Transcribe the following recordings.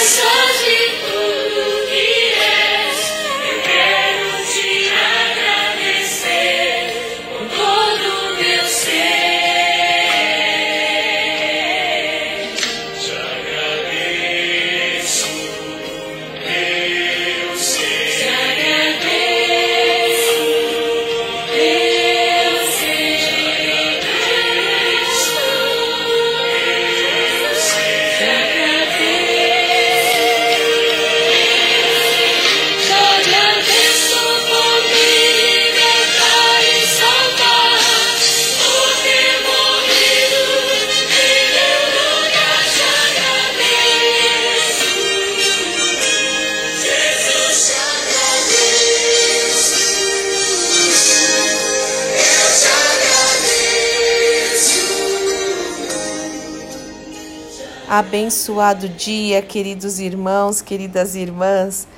Jesus. Abençoado dia, queridos irmãos, queridas irmãs.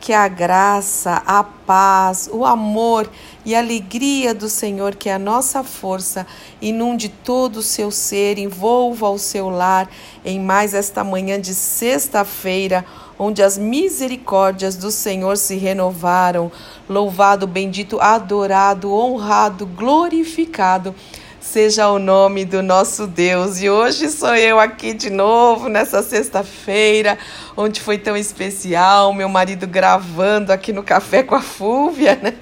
Que a graça, a paz, o amor e a alegria do Senhor, que é a nossa força, inunde todo o seu ser, envolva o seu lar em mais esta manhã de sexta-feira, onde as misericórdias do Senhor se renovaram. Louvado, bendito, adorado, honrado, glorificado seja o nome do nosso Deus. E hoje sou eu aqui de novo, nessa sexta-feira, onde foi tão especial, meu marido gravando aqui no Café com a Fúvia, né?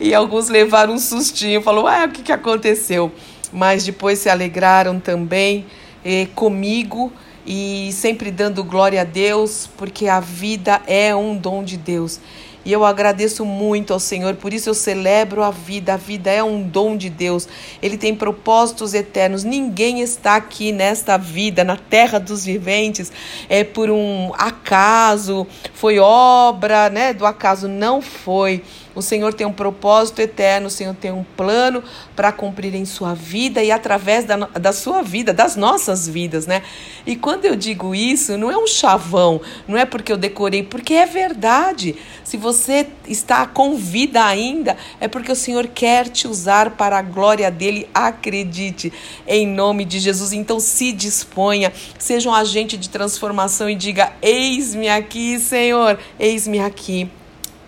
E alguns levaram um sustinho, falou, ah, o que, que aconteceu? Mas depois se alegraram também eh, comigo e sempre dando glória a Deus, porque a vida é um dom de Deus. E eu agradeço muito ao Senhor, por isso eu celebro a vida. A vida é um dom de Deus. Ele tem propósitos eternos. Ninguém está aqui nesta vida, na terra dos viventes, é por um acaso, foi obra, né, do acaso não foi. O Senhor tem um propósito eterno, o Senhor tem um plano para cumprir em sua vida e através da, da sua vida, das nossas vidas, né? E quando eu digo isso, não é um chavão, não é porque eu decorei, porque é verdade. Se você está com vida ainda, é porque o Senhor quer te usar para a glória dele, acredite, em nome de Jesus. Então se disponha, seja um agente de transformação e diga: Eis-me aqui, Senhor, eis-me aqui.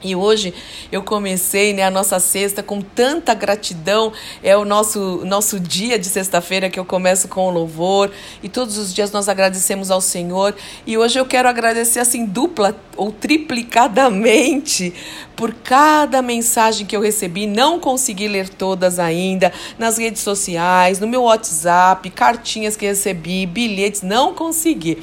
E hoje eu comecei né, a nossa sexta com tanta gratidão. É o nosso, nosso dia de sexta-feira que eu começo com o louvor. E todos os dias nós agradecemos ao Senhor. E hoje eu quero agradecer assim dupla ou triplicadamente por cada mensagem que eu recebi. Não consegui ler todas ainda nas redes sociais, no meu WhatsApp, cartinhas que recebi, bilhetes. Não consegui.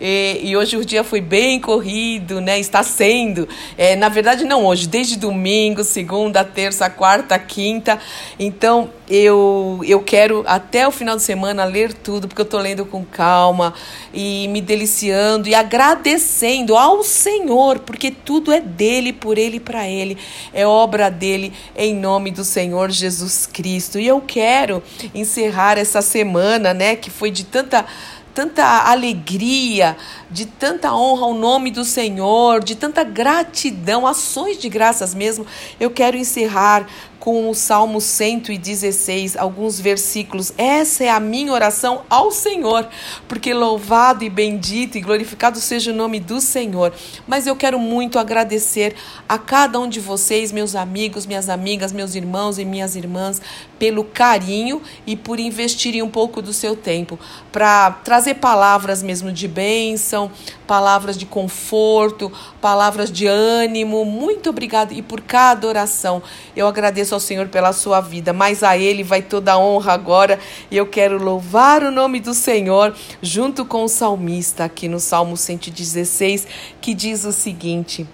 E, e hoje o dia foi bem corrido, né? Está sendo. É, na verdade, verdade, não hoje, desde domingo, segunda, terça, quarta, quinta. Então, eu, eu quero até o final de semana ler tudo, porque eu estou lendo com calma e me deliciando e agradecendo ao Senhor, porque tudo é dele, por ele e para ele. É obra dele, em nome do Senhor Jesus Cristo. E eu quero encerrar essa semana, né, que foi de tanta tanta alegria, de tanta honra ao nome do Senhor, de tanta gratidão, ações de graças mesmo. Eu quero encerrar com o Salmo 116, alguns versículos. Essa é a minha oração ao Senhor, porque louvado e bendito e glorificado seja o nome do Senhor. Mas eu quero muito agradecer a cada um de vocês, meus amigos, minhas amigas, meus irmãos e minhas irmãs, pelo carinho e por investirem um pouco do seu tempo para trazer palavras mesmo de bênção, palavras de conforto, palavras de ânimo. Muito obrigado e por cada oração. Eu agradeço agradeço ao Senhor pela sua vida, mas a Ele vai toda a honra agora. E eu quero louvar o nome do Senhor junto com o salmista aqui no Salmo 116, que diz o seguinte: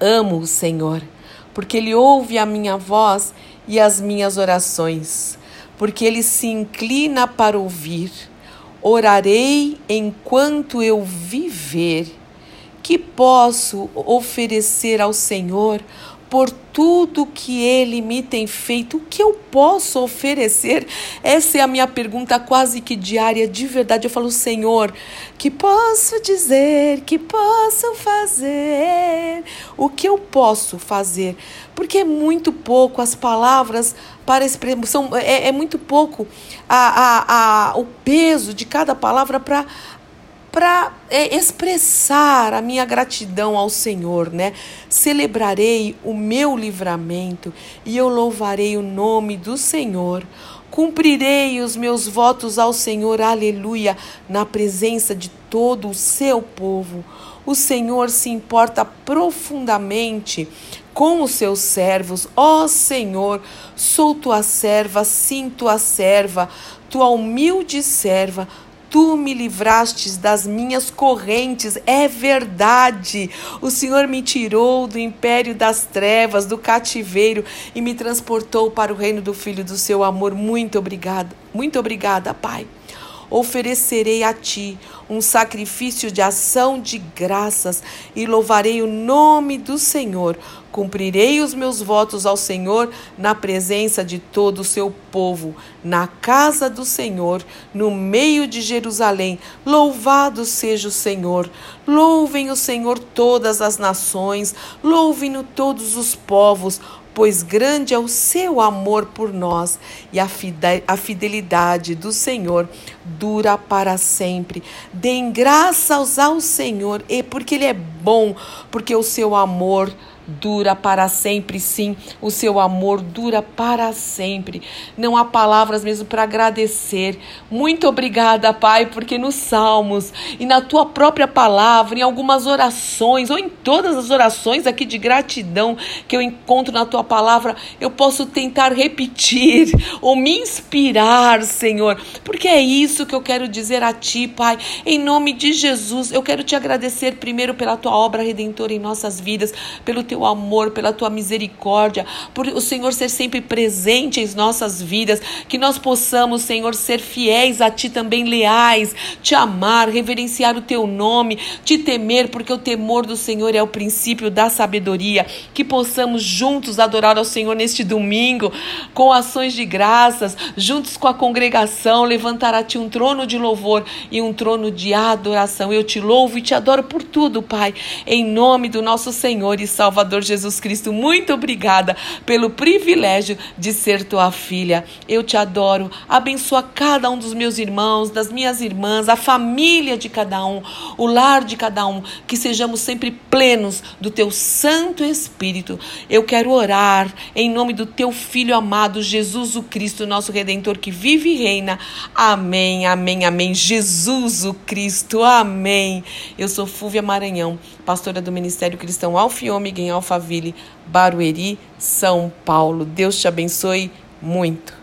Amo o Senhor, porque Ele ouve a minha voz e as minhas orações, porque Ele se inclina para ouvir. Orarei enquanto eu viver. Que posso oferecer ao Senhor por tudo que ele me tem feito, o que eu posso oferecer? Essa é a minha pergunta quase que diária, de verdade. Eu falo, Senhor, que posso dizer, que posso fazer? O que eu posso fazer? Porque é muito pouco as palavras para expressão, é, é muito pouco a, a, a, o peso de cada palavra para para é, expressar a minha gratidão ao Senhor, né? Celebrarei o meu livramento e eu louvarei o nome do Senhor. Cumprirei os meus votos ao Senhor, aleluia, na presença de todo o seu povo. O Senhor se importa profundamente com os seus servos. Ó oh, Senhor, sou tua serva, sim, tua serva, tua humilde serva Tu me livrastes das minhas correntes, é verdade. O Senhor me tirou do império das trevas, do cativeiro e me transportou para o reino do Filho do seu amor. Muito obrigada, muito obrigada, Pai. oferecerei a ti um sacrifício de ação de graças e louvarei o nome do Senhor. Cumprirei os meus votos ao Senhor na presença de todo o seu povo, na casa do Senhor, no meio de Jerusalém. Louvado seja o Senhor. Louvem o Senhor todas as nações, louvem-no todos os povos pois grande é o seu amor por nós e a fidelidade do Senhor dura para sempre. Deem graças ao Senhor, e porque Ele é bom, porque o seu amor dura para sempre, sim, o seu amor dura para sempre. Não há palavras mesmo para agradecer. Muito obrigada, Pai, porque nos Salmos e na tua própria palavra, em algumas orações, ou em todas as orações aqui de gratidão que eu encontro na tua palavra, eu posso tentar repetir ou me inspirar, Senhor, porque é isso que eu quero dizer a ti, Pai. Em nome de Jesus, eu quero te agradecer primeiro pela tua obra redentora em nossas vidas, pelo teu teu amor, pela tua misericórdia, por o Senhor ser sempre presente em nossas vidas, que nós possamos, Senhor, ser fiéis a ti também, leais, te amar, reverenciar o teu nome, te temer, porque o temor do Senhor é o princípio da sabedoria. Que possamos juntos adorar ao Senhor neste domingo, com ações de graças, juntos com a congregação, levantar a ti um trono de louvor e um trono de adoração. Eu te louvo e te adoro por tudo, Pai, em nome do nosso Senhor e Salvador. Salvador Jesus Cristo, muito obrigada pelo privilégio de ser tua filha. Eu te adoro. Abençoa cada um dos meus irmãos, das minhas irmãs, a família de cada um, o lar de cada um, que sejamos sempre plenos do teu Santo Espírito. Eu quero orar em nome do teu filho amado Jesus o Cristo, nosso redentor que vive e reina. Amém. Amém. Amém. Jesus o Cristo. Amém. Eu sou Fúvia Maranhão, pastora do Ministério Cristão Alfiômega em Alphaville, Barueri, São Paulo. Deus te abençoe muito.